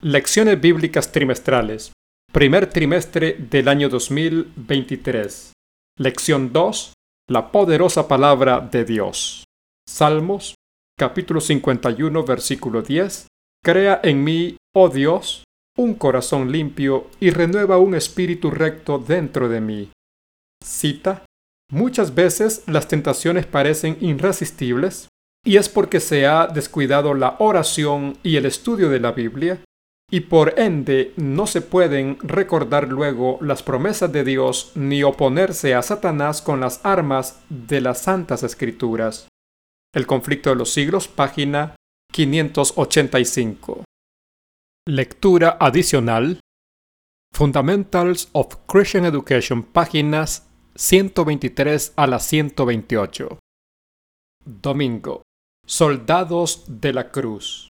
Lecciones Bíblicas Trimestrales. Primer trimestre del año 2023. Lección 2. La poderosa palabra de Dios. Salmos, capítulo 51, versículo 10. Crea en mí, oh Dios, un corazón limpio y renueva un espíritu recto dentro de mí. Cita. Muchas veces las tentaciones parecen irresistibles y es porque se ha descuidado la oración y el estudio de la Biblia y por ende no se pueden recordar luego las promesas de Dios ni oponerse a Satanás con las armas de las Santas Escrituras. El conflicto de los siglos, página 585. Lectura adicional. Fundamentals of Christian Education, páginas 123 a la 128. Domingo. Soldados de la Cruz.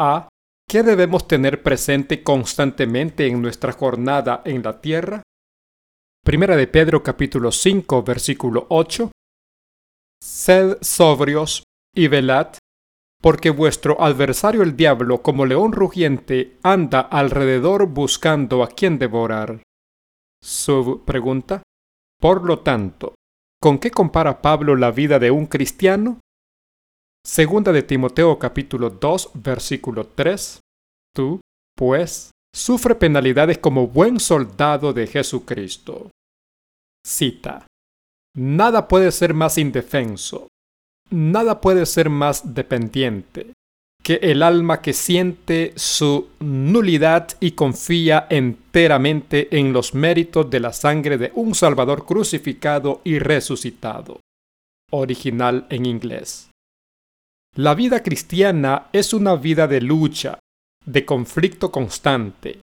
A. ¿Qué debemos tener presente constantemente en nuestra jornada en la tierra? Primera de Pedro capítulo 5 versículo 8. Sed sobrios y velad, porque vuestro adversario el diablo, como león rugiente, anda alrededor buscando a quien devorar. Su pregunta. Por lo tanto, ¿con qué compara Pablo la vida de un cristiano? Segunda de Timoteo capítulo 2 versículo 3. Tú, pues, sufre penalidades como buen soldado de Jesucristo. Cita. Nada puede ser más indefenso, nada puede ser más dependiente que el alma que siente su nulidad y confía enteramente en los méritos de la sangre de un Salvador crucificado y resucitado. Original en inglés. La vida cristiana es una vida de lucha, de conflicto constante.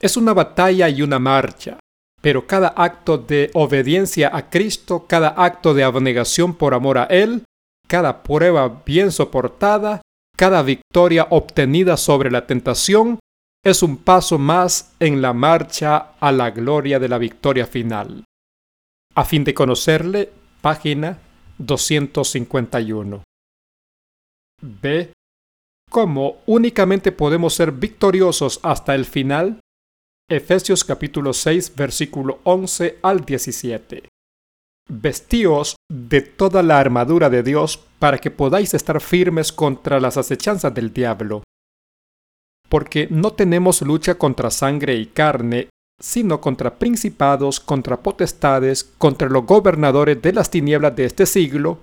Es una batalla y una marcha, pero cada acto de obediencia a Cristo, cada acto de abnegación por amor a Él, cada prueba bien soportada, cada victoria obtenida sobre la tentación, es un paso más en la marcha a la gloria de la victoria final. A fin de conocerle, página 251. B. ¿Cómo únicamente podemos ser victoriosos hasta el final? Efesios capítulo 6 versículo 11 al 17. Vestíos de toda la armadura de Dios para que podáis estar firmes contra las acechanzas del diablo. Porque no tenemos lucha contra sangre y carne, sino contra principados, contra potestades, contra los gobernadores de las tinieblas de este siglo,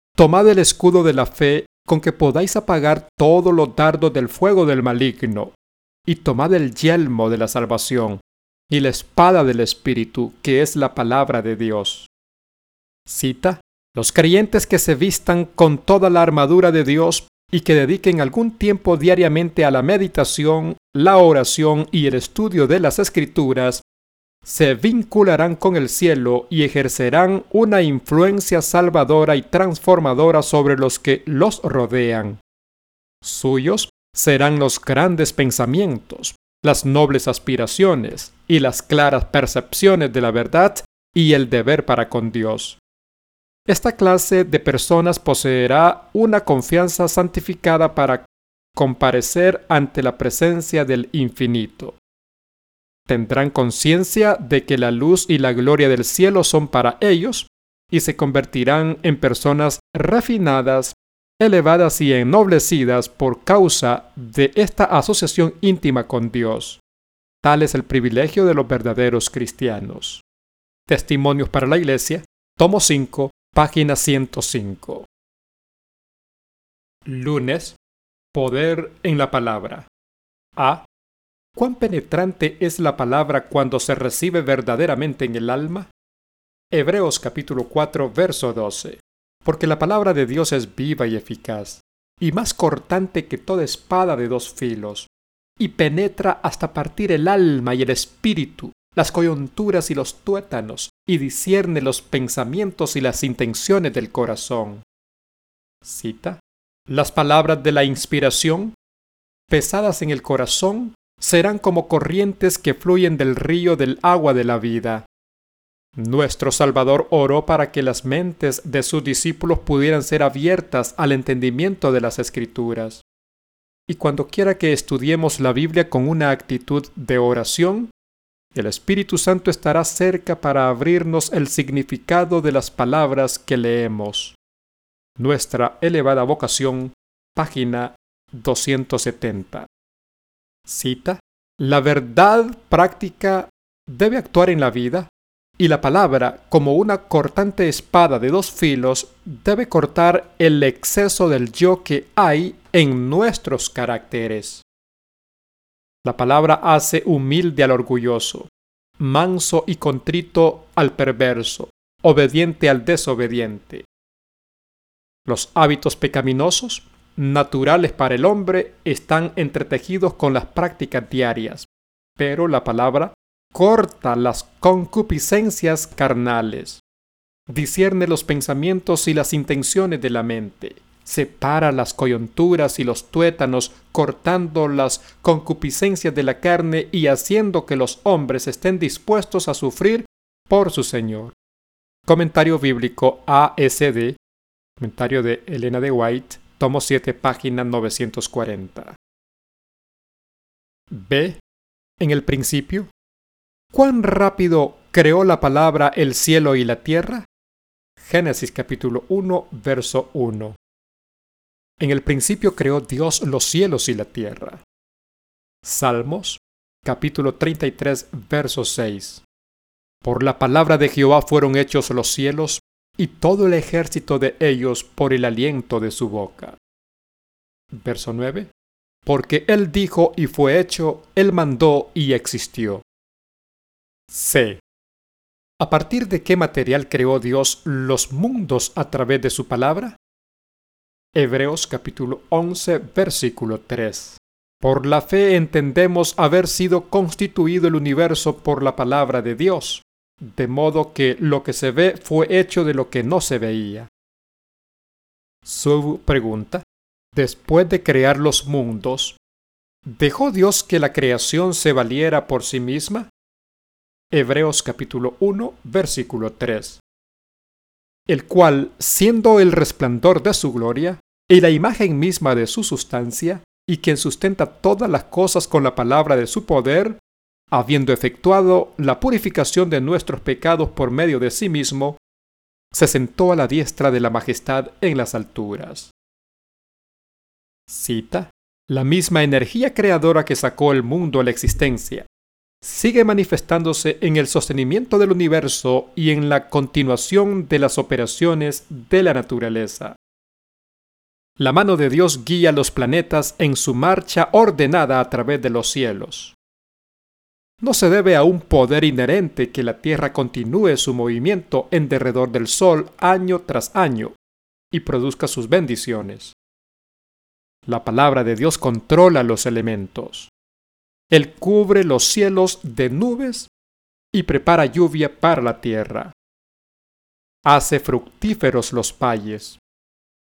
Tomad el escudo de la fe con que podáis apagar todos los dardos del fuego del maligno, y tomad el yelmo de la salvación, y la espada del Espíritu, que es la palabra de Dios. Cita, los creyentes que se vistan con toda la armadura de Dios y que dediquen algún tiempo diariamente a la meditación, la oración y el estudio de las escrituras, se vincularán con el cielo y ejercerán una influencia salvadora y transformadora sobre los que los rodean. Suyos serán los grandes pensamientos, las nobles aspiraciones y las claras percepciones de la verdad y el deber para con Dios. Esta clase de personas poseerá una confianza santificada para comparecer ante la presencia del infinito tendrán conciencia de que la luz y la gloria del cielo son para ellos y se convertirán en personas refinadas, elevadas y ennoblecidas por causa de esta asociación íntima con Dios. Tal es el privilegio de los verdaderos cristianos. Testimonios para la Iglesia, tomo 5, página 105. Lunes. Poder en la palabra. A. ¿Cuán penetrante es la palabra cuando se recibe verdaderamente en el alma? Hebreos capítulo 4 verso 12. Porque la palabra de Dios es viva y eficaz, y más cortante que toda espada de dos filos, y penetra hasta partir el alma y el espíritu, las coyunturas y los tuétanos, y discierne los pensamientos y las intenciones del corazón. Cita. Las palabras de la inspiración, pesadas en el corazón, serán como corrientes que fluyen del río del agua de la vida. Nuestro Salvador oró para que las mentes de sus discípulos pudieran ser abiertas al entendimiento de las Escrituras. Y cuando quiera que estudiemos la Biblia con una actitud de oración, el Espíritu Santo estará cerca para abrirnos el significado de las palabras que leemos. Nuestra elevada vocación, página 270. Cita. La verdad práctica debe actuar en la vida y la palabra, como una cortante espada de dos filos, debe cortar el exceso del yo que hay en nuestros caracteres. La palabra hace humilde al orgulloso, manso y contrito al perverso, obediente al desobediente. Los hábitos pecaminosos, naturales para el hombre, están entretejidos con las prácticas diarias, pero la palabra corta las concupiscencias carnales, discierne los pensamientos y las intenciones de la mente, separa las coyunturas y los tuétanos, cortando las concupiscencias de la carne y haciendo que los hombres estén dispuestos a sufrir por su Señor. Comentario bíblico ASD, comentario de Elena de White, tomo 7, página 940. B. En el principio, ¿Cuán rápido creó la palabra el cielo y la tierra? Génesis capítulo 1, verso 1. En el principio creó Dios los cielos y la tierra. Salmos capítulo 33, verso 6. Por la palabra de Jehová fueron hechos los cielos y todo el ejército de ellos por el aliento de su boca. Verso 9. Porque Él dijo y fue hecho, Él mandó y existió. C. ¿A partir de qué material creó Dios los mundos a través de su palabra? Hebreos capítulo 11 versículo 3. Por la fe entendemos haber sido constituido el universo por la palabra de Dios, de modo que lo que se ve fue hecho de lo que no se veía. Su pregunta. Después de crear los mundos, ¿dejó Dios que la creación se valiera por sí misma? Hebreos capítulo 1, versículo 3. El cual, siendo el resplandor de su gloria y la imagen misma de su sustancia, y quien sustenta todas las cosas con la palabra de su poder, habiendo efectuado la purificación de nuestros pecados por medio de sí mismo, se sentó a la diestra de la majestad en las alturas. Cita. La misma energía creadora que sacó el mundo a la existencia sigue manifestándose en el sostenimiento del universo y en la continuación de las operaciones de la naturaleza. La mano de Dios guía los planetas en su marcha ordenada a través de los cielos. No se debe a un poder inherente que la Tierra continúe su movimiento en derredor del Sol año tras año y produzca sus bendiciones. La palabra de Dios controla los elementos. Él cubre los cielos de nubes y prepara lluvia para la tierra. Hace fructíferos los valles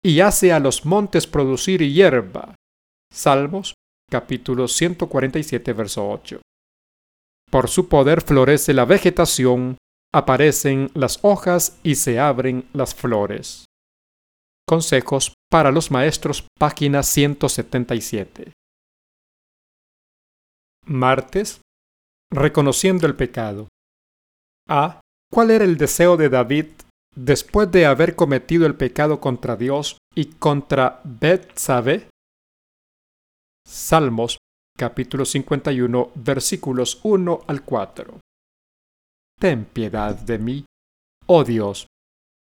y hace a los montes producir hierba. Salmos capítulo 147 verso 8. Por su poder florece la vegetación, aparecen las hojas y se abren las flores. Consejos para los maestros, página 177. Martes. Reconociendo el pecado. A. ¿Cuál era el deseo de David después de haber cometido el pecado contra Dios y contra Betsabé? Salmos capítulo 51 versículos 1 al 4. Ten piedad de mí, oh Dios,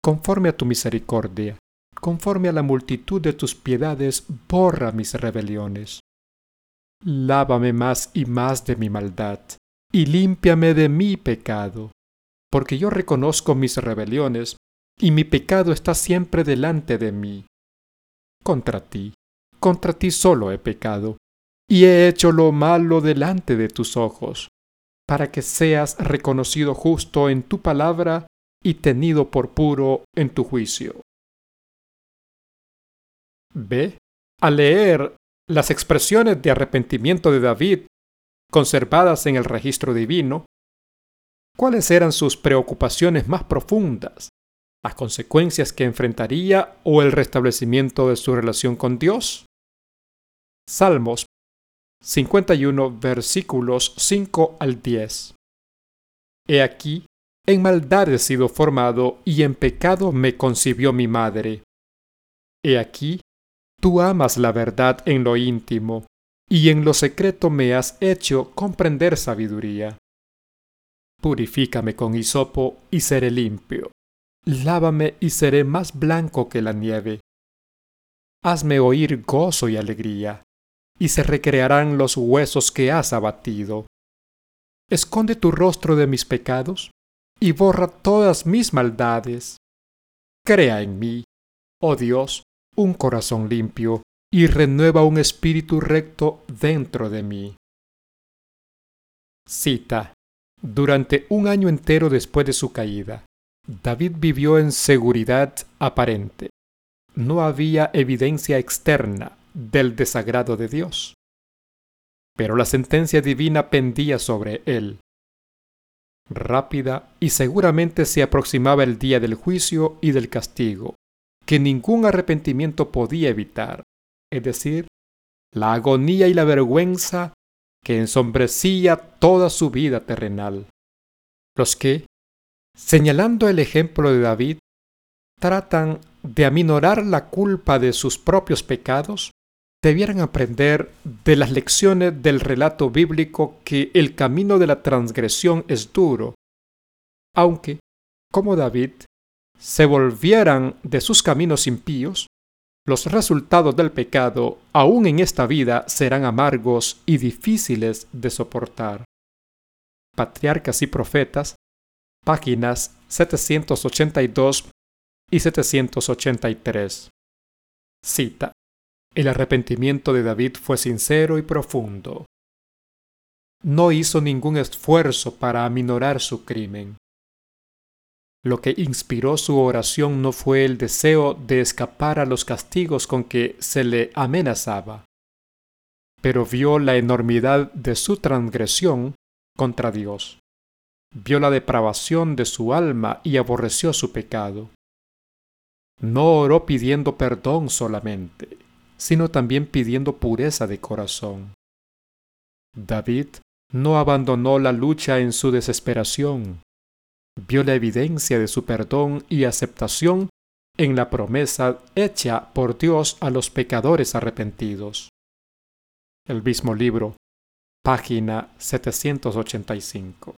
conforme a tu misericordia, conforme a la multitud de tus piedades, borra mis rebeliones. Lávame más y más de mi maldad, y límpiame de mi pecado, porque yo reconozco mis rebeliones, y mi pecado está siempre delante de mí. Contra ti, contra ti solo he pecado, y he hecho lo malo delante de tus ojos, para que seas reconocido justo en tu palabra y tenido por puro en tu juicio. B. Al leer las expresiones de arrepentimiento de David conservadas en el registro divino, ¿cuáles eran sus preocupaciones más profundas? ¿Las consecuencias que enfrentaría o el restablecimiento de su relación con Dios? Salmos 51 versículos 5 al 10. He aquí, en maldad he sido formado y en pecado me concibió mi madre. He aquí, tú amas la verdad en lo íntimo, y en lo secreto me has hecho comprender sabiduría. Purifícame con hisopo y seré limpio. Lávame y seré más blanco que la nieve. Hazme oír gozo y alegría y se recrearán los huesos que has abatido. Esconde tu rostro de mis pecados y borra todas mis maldades. Crea en mí, oh Dios, un corazón limpio y renueva un espíritu recto dentro de mí. Cita. Durante un año entero después de su caída, David vivió en seguridad aparente. No había evidencia externa del desagrado de Dios. Pero la sentencia divina pendía sobre él. Rápida y seguramente se aproximaba el día del juicio y del castigo, que ningún arrepentimiento podía evitar, es decir, la agonía y la vergüenza que ensombrecía toda su vida terrenal. Los que, señalando el ejemplo de David, tratan de aminorar la culpa de sus propios pecados, debieran aprender de las lecciones del relato bíblico que el camino de la transgresión es duro, aunque, como David, se volvieran de sus caminos impíos, los resultados del pecado, aún en esta vida, serán amargos y difíciles de soportar. Patriarcas y Profetas, páginas 782 y 783. Cita. El arrepentimiento de David fue sincero y profundo. No hizo ningún esfuerzo para aminorar su crimen. Lo que inspiró su oración no fue el deseo de escapar a los castigos con que se le amenazaba, pero vio la enormidad de su transgresión contra Dios. Vio la depravación de su alma y aborreció su pecado. No oró pidiendo perdón solamente, sino también pidiendo pureza de corazón. David no abandonó la lucha en su desesperación. Vio la evidencia de su perdón y aceptación en la promesa hecha por Dios a los pecadores arrepentidos. El mismo libro, página 785.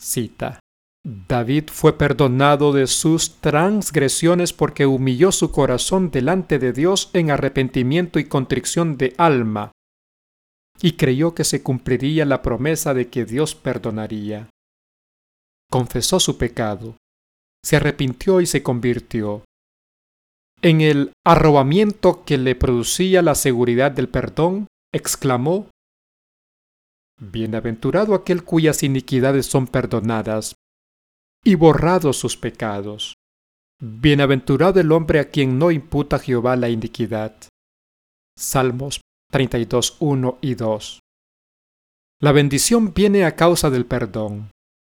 Cita. David fue perdonado de sus transgresiones porque humilló su corazón delante de Dios en arrepentimiento y contrición de alma, y creyó que se cumpliría la promesa de que Dios perdonaría. Confesó su pecado, se arrepintió y se convirtió. En el arrobamiento que le producía la seguridad del perdón, exclamó, Bienaventurado aquel cuyas iniquidades son perdonadas y borrados sus pecados. Bienaventurado el hombre a quien no imputa Jehová la iniquidad. Salmos 32, 1 y 2. La bendición viene a causa del perdón.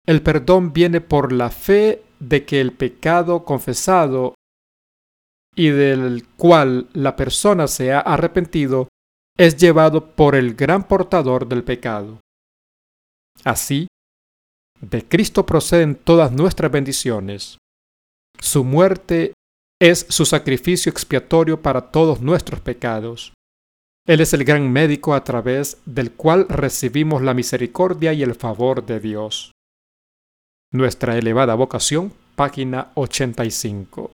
El perdón viene por la fe de que el pecado confesado y del cual la persona se ha arrepentido es llevado por el gran portador del pecado. Así, de Cristo proceden todas nuestras bendiciones. Su muerte es su sacrificio expiatorio para todos nuestros pecados. Él es el gran médico a través del cual recibimos la misericordia y el favor de Dios. Nuestra elevada vocación, página 85.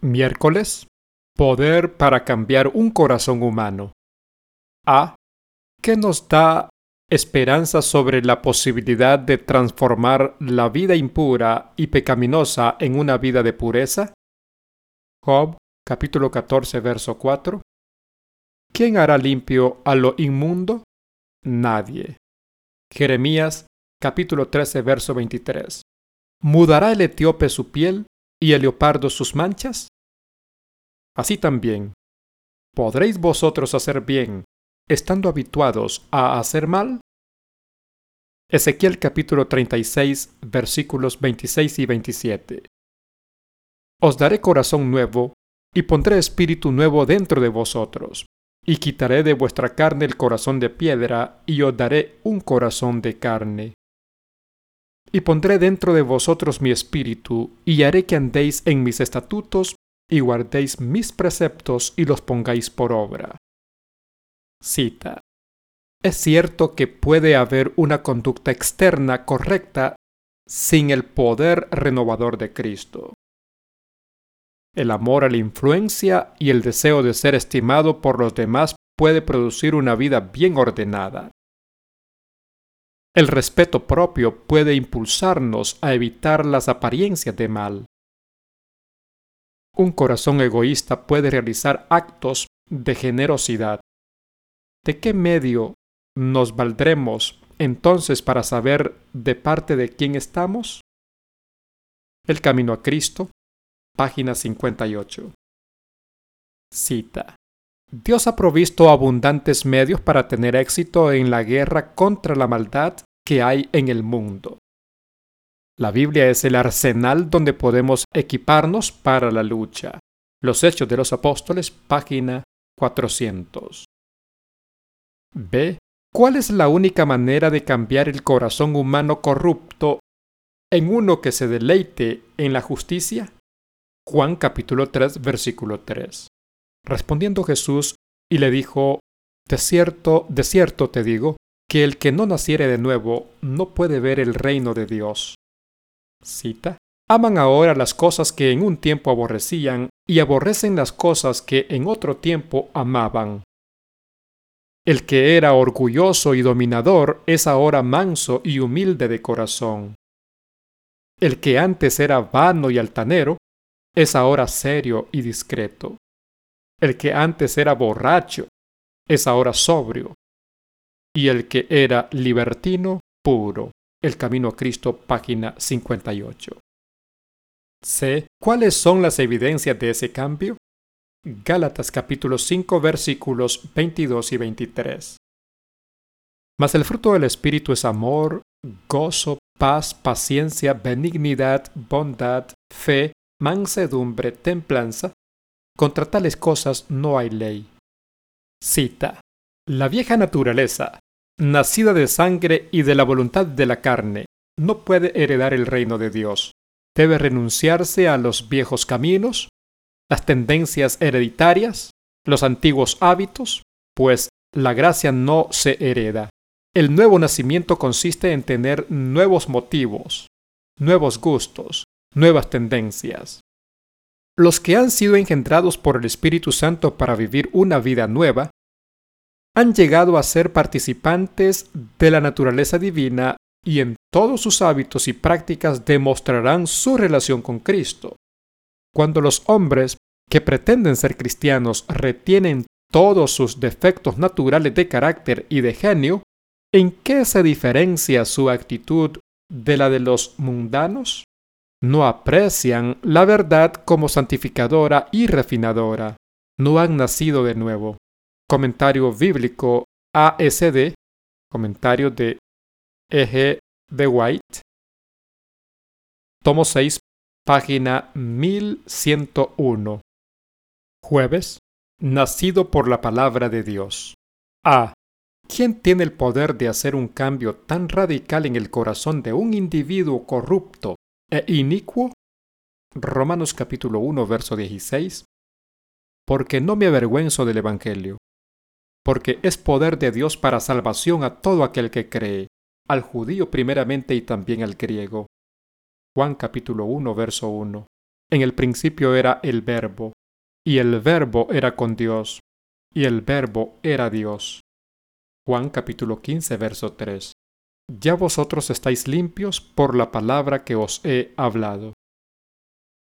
Miércoles. Poder para cambiar un corazón humano. A. ¿Qué nos da esperanza sobre la posibilidad de transformar la vida impura y pecaminosa en una vida de pureza? Job capítulo 14 verso 4 ¿quién hará limpio a lo inmundo? Nadie. Jeremías capítulo 13 verso 23. ¿Mudará el etíope su piel y el leopardo sus manchas? Así también, ¿podréis vosotros hacer bien estando habituados a hacer mal? Ezequiel capítulo 36 versículos 26 y 27. Os daré corazón nuevo y pondré espíritu nuevo dentro de vosotros, y quitaré de vuestra carne el corazón de piedra, y os daré un corazón de carne. Y pondré dentro de vosotros mi espíritu, y haré que andéis en mis estatutos, y guardéis mis preceptos y los pongáis por obra. Cita. Es cierto que puede haber una conducta externa correcta sin el poder renovador de Cristo. El amor a la influencia y el deseo de ser estimado por los demás puede producir una vida bien ordenada. El respeto propio puede impulsarnos a evitar las apariencias de mal. Un corazón egoísta puede realizar actos de generosidad. ¿De qué medio nos valdremos entonces para saber de parte de quién estamos? El camino a Cristo, página 58. Cita. Dios ha provisto abundantes medios para tener éxito en la guerra contra la maldad que hay en el mundo. La Biblia es el arsenal donde podemos equiparnos para la lucha. Los Hechos de los Apóstoles, página 400. B. ¿Cuál es la única manera de cambiar el corazón humano corrupto en uno que se deleite en la justicia? Juan capítulo 3 versículo 3. Respondiendo Jesús y le dijo, De cierto, de cierto te digo, que el que no naciere de nuevo no puede ver el reino de Dios. Cita. Aman ahora las cosas que en un tiempo aborrecían y aborrecen las cosas que en otro tiempo amaban. El que era orgulloso y dominador es ahora manso y humilde de corazón. El que antes era vano y altanero es ahora serio y discreto. El que antes era borracho es ahora sobrio. Y el que era libertino, puro. El Camino a Cristo, página 58. C. ¿Cuáles son las evidencias de ese cambio? Gálatas capítulo 5 versículos 22 y 23. Mas el fruto del Espíritu es amor, gozo, paz, paciencia, benignidad, bondad, fe, mansedumbre, templanza. Contra tales cosas no hay ley. Cita. La vieja naturaleza, nacida de sangre y de la voluntad de la carne, no puede heredar el reino de Dios. Debe renunciarse a los viejos caminos, las tendencias hereditarias, los antiguos hábitos, pues la gracia no se hereda. El nuevo nacimiento consiste en tener nuevos motivos, nuevos gustos, nuevas tendencias. Los que han sido engendrados por el Espíritu Santo para vivir una vida nueva han llegado a ser participantes de la naturaleza divina y en todos sus hábitos y prácticas demostrarán su relación con Cristo. Cuando los hombres que pretenden ser cristianos retienen todos sus defectos naturales de carácter y de genio, ¿en qué se diferencia su actitud de la de los mundanos? No aprecian la verdad como santificadora y refinadora. No han nacido de nuevo comentario bíblico ASD, comentario de E.G. de White, tomo 6, página 1101. Jueves, nacido por la palabra de Dios. A. ¿Quién tiene el poder de hacer un cambio tan radical en el corazón de un individuo corrupto e inicuo? Romanos capítulo 1, verso 16. Porque no me avergüenzo del Evangelio, porque es poder de Dios para salvación a todo aquel que cree, al judío primeramente y también al griego. Juan capítulo 1, verso 1. En el principio era el verbo, y el verbo era con Dios, y el verbo era Dios. Juan capítulo 15, verso 3. Ya vosotros estáis limpios por la palabra que os he hablado.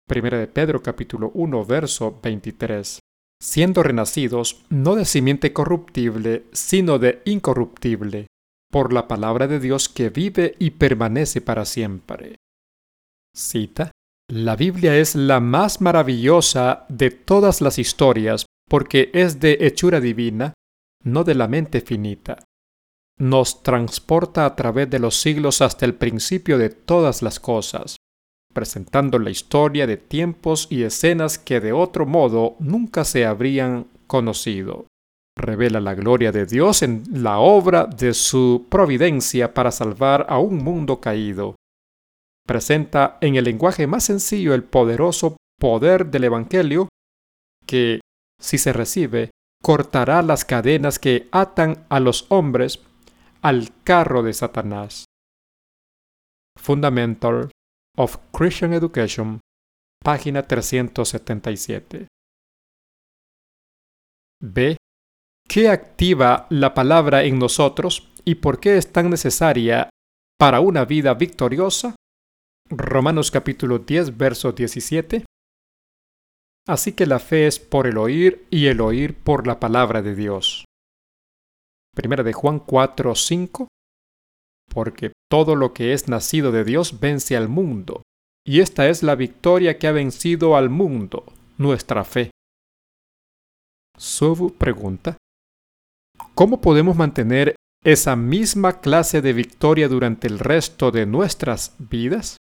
Primera de Pedro capítulo 1, verso 23. siendo renacidos no de simiente corruptible, sino de incorruptible, por la palabra de Dios que vive y permanece para siempre. Cita. La Biblia es la más maravillosa de todas las historias porque es de hechura divina, no de la mente finita. Nos transporta a través de los siglos hasta el principio de todas las cosas, presentando la historia de tiempos y escenas que de otro modo nunca se habrían conocido. Revela la gloria de Dios en la obra de su providencia para salvar a un mundo caído. Presenta en el lenguaje más sencillo el poderoso poder del Evangelio que, si se recibe, cortará las cadenas que atan a los hombres al carro de Satanás. Fundamental of Christian Education, página 377. B. ¿Qué activa la palabra en nosotros y por qué es tan necesaria para una vida victoriosa? Romanos capítulo 10, verso 17. Así que la fe es por el oír y el oír por la palabra de Dios. Primera de Juan 4, 5. Porque todo lo que es nacido de Dios vence al mundo, y esta es la victoria que ha vencido al mundo, nuestra fe. Sobu pregunta, ¿cómo podemos mantener esa misma clase de victoria durante el resto de nuestras vidas?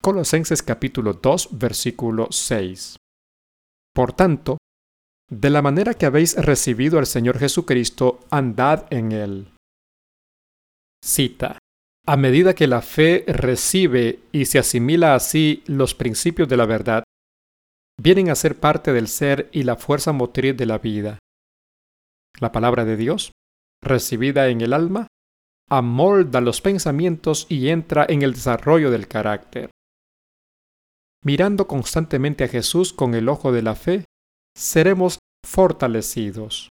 Colosenses capítulo 2, versículo 6. Por tanto, de la manera que habéis recibido al Señor Jesucristo, andad en él. Cita. A medida que la fe recibe y se asimila así los principios de la verdad, vienen a ser parte del ser y la fuerza motriz de la vida. La palabra de Dios, recibida en el alma, amolda los pensamientos y entra en el desarrollo del carácter. Mirando constantemente a Jesús con el ojo de la fe, seremos fortalecidos.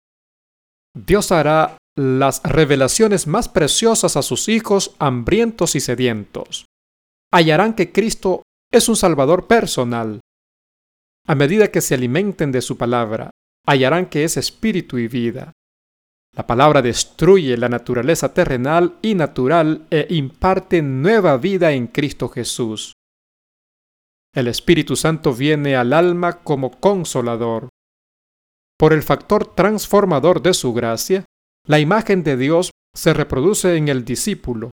Dios hará las revelaciones más preciosas a sus hijos hambrientos y sedientos. Hallarán que Cristo es un Salvador personal. A medida que se alimenten de su palabra, hallarán que es espíritu y vida. La palabra destruye la naturaleza terrenal y natural e imparte nueva vida en Cristo Jesús. El Espíritu Santo viene al alma como consolador. Por el factor transformador de su gracia, la imagen de Dios se reproduce en el discípulo.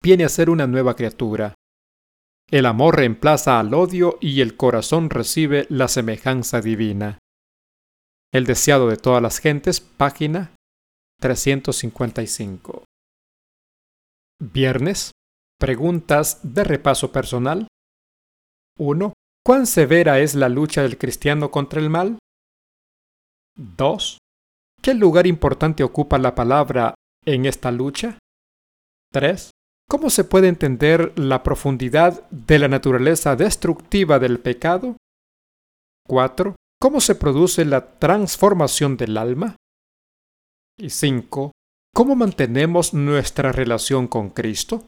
Viene a ser una nueva criatura. El amor reemplaza al odio y el corazón recibe la semejanza divina. El deseado de todas las gentes, página 355. Viernes. Preguntas de repaso personal. 1. ¿Cuán severa es la lucha del cristiano contra el mal? 2. ¿Qué lugar importante ocupa la palabra en esta lucha? 3. ¿Cómo se puede entender la profundidad de la naturaleza destructiva del pecado? 4. ¿Cómo se produce la transformación del alma? Y 5. ¿Cómo mantenemos nuestra relación con Cristo?